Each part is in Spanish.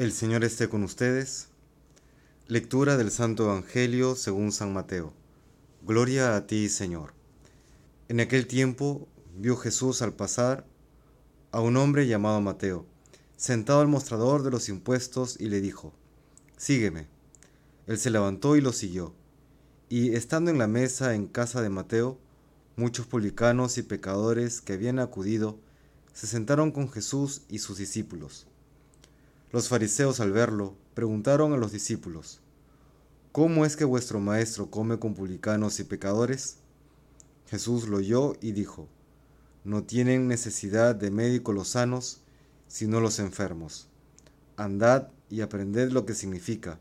El Señor esté con ustedes. Lectura del Santo Evangelio según San Mateo. Gloria a ti, Señor. En aquel tiempo vio Jesús al pasar a un hombre llamado Mateo, sentado al mostrador de los impuestos, y le dijo, Sígueme. Él se levantó y lo siguió. Y estando en la mesa en casa de Mateo, muchos publicanos y pecadores que habían acudido se sentaron con Jesús y sus discípulos. Los fariseos al verlo preguntaron a los discípulos, ¿Cómo es que vuestro maestro come con publicanos y pecadores? Jesús lo oyó y dijo, No tienen necesidad de médicos los sanos, sino los enfermos. Andad y aprended lo que significa.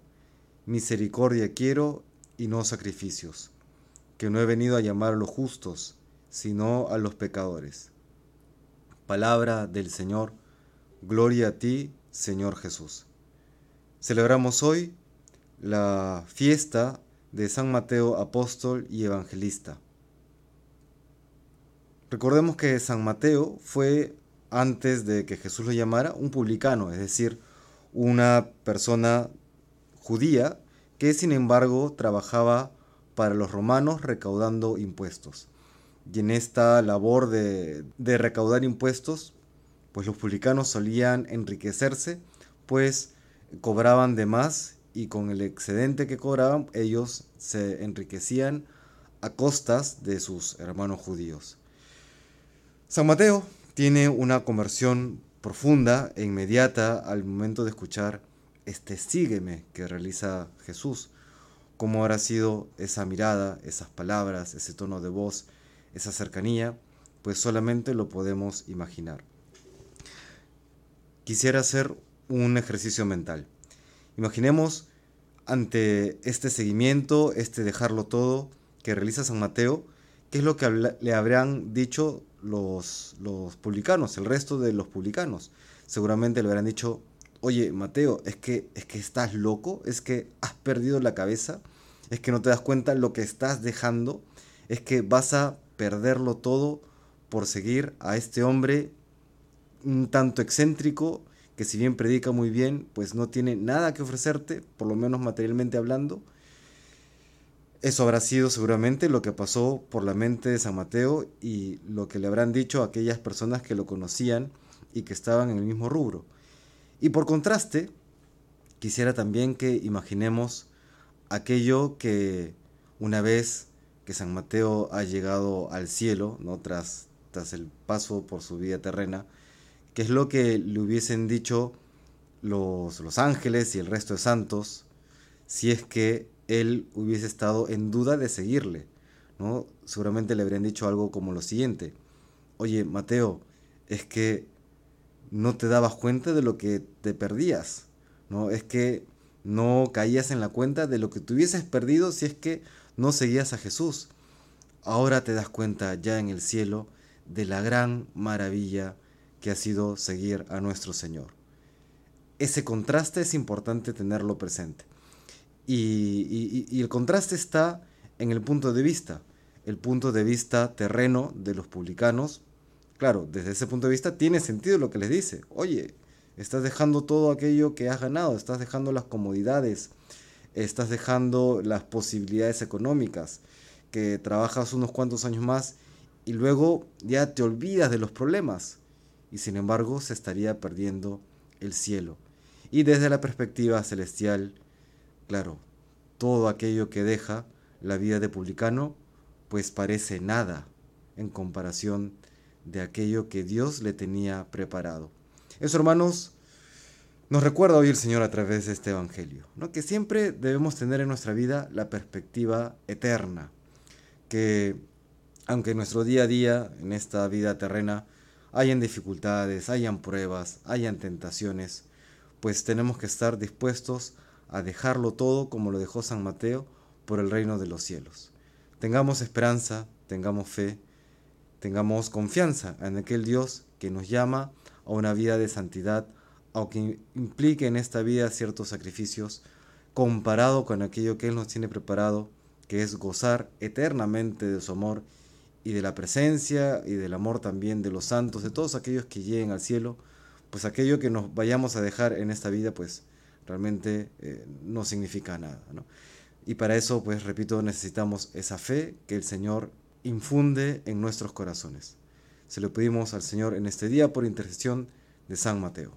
Misericordia quiero y no sacrificios, que no he venido a llamar a los justos, sino a los pecadores. Palabra del Señor, gloria a ti, Señor Jesús. Celebramos hoy la fiesta de San Mateo Apóstol y Evangelista. Recordemos que San Mateo fue, antes de que Jesús lo llamara, un publicano, es decir, una persona judía que sin embargo trabajaba para los romanos recaudando impuestos. Y en esta labor de, recaudar impuestos, pues los publicanos solían enriquecerse, pues cobraban de más y con el excedente que cobraban ellos se enriquecían a costas de sus hermanos judíos. San Mateo tiene una conversión profunda e inmediata al momento de escuchar este sígueme que realiza Jesús. Cómo habrá sido esa mirada, esas palabras, ese tono de voz, esa cercanía, pues solamente lo podemos imaginar quisiera hacer un ejercicio mental. Imaginemos ante este seguimiento, este dejarlo todo que realiza San Mateo, qué es lo que le habrían dicho los, los publicanos, el resto de los publicanos. Seguramente le habrán dicho, oye Mateo, es que, es que estás loco, es que has perdido la cabeza, es que no te das cuenta lo que estás dejando, es que vas a perderlo todo por seguir a este hombre un tanto excéntrico, que si bien predica muy bien, pues no tiene nada que ofrecerte, por lo menos materialmente hablando. Eso habrá sido seguramente lo que pasó por la mente de San Mateo y lo que le habrán dicho a aquellas personas que lo conocían y que estaban en el mismo rubro. Y por contraste, quisiera también que imaginemos aquello que una vez que San Mateo ha llegado al cielo, ¿no? tras, tras el paso por su vida terrena, que es lo que le hubiesen dicho los, los ángeles y el resto de santos si es que él hubiese estado en duda de seguirle. ¿no? Seguramente le habrían dicho algo como lo siguiente. Oye, Mateo, es que no te dabas cuenta de lo que te perdías. ¿no? Es que no caías en la cuenta de lo que te hubieses perdido si es que no seguías a Jesús. Ahora te das cuenta ya en el cielo de la gran maravilla que ha sido seguir a nuestro Señor. Ese contraste es importante tenerlo presente. Y, el contraste está en el punto de vista, el punto de vista terreno de los publicanos. Claro, desde ese punto de vista tiene sentido lo que les dice. Oye, estás dejando todo aquello que has ganado, estás dejando las comodidades, estás dejando las posibilidades económicas, que trabajas unos cuantos años más y luego ya te olvidas de los problemas y sin embargo se estaría perdiendo el cielo. Y desde la perspectiva celestial, claro, todo aquello que deja la vida de publicano, pues parece nada en comparación de aquello que Dios le tenía preparado. Eso, hermanos, nos recuerda hoy el Señor a través de este Evangelio, ¿no? que siempre debemos tener en nuestra vida la perspectiva eterna, que aunque en nuestro día a día, en esta vida terrena, hayan dificultades, hayan pruebas, hayan tentaciones, pues tenemos que estar dispuestos a dejarlo todo como lo dejó San Mateo por el reino de los cielos. Tengamos esperanza, tengamos fe, tengamos confianza en aquel Dios que nos llama a una vida de santidad, aunque implique en esta vida ciertos sacrificios, comparado con aquello que Él nos tiene preparado, que es gozar eternamente de su amor y de la presencia y del amor también de los santos, de todos aquellos que lleguen al cielo, pues aquello que nos vayamos a dejar en esta vida, pues realmente eh, no significa nada. Y para eso, pues repito, necesitamos esa fe que el Señor infunde en nuestros corazones. Se lo pedimos al Señor en este día por intercesión de San Mateo.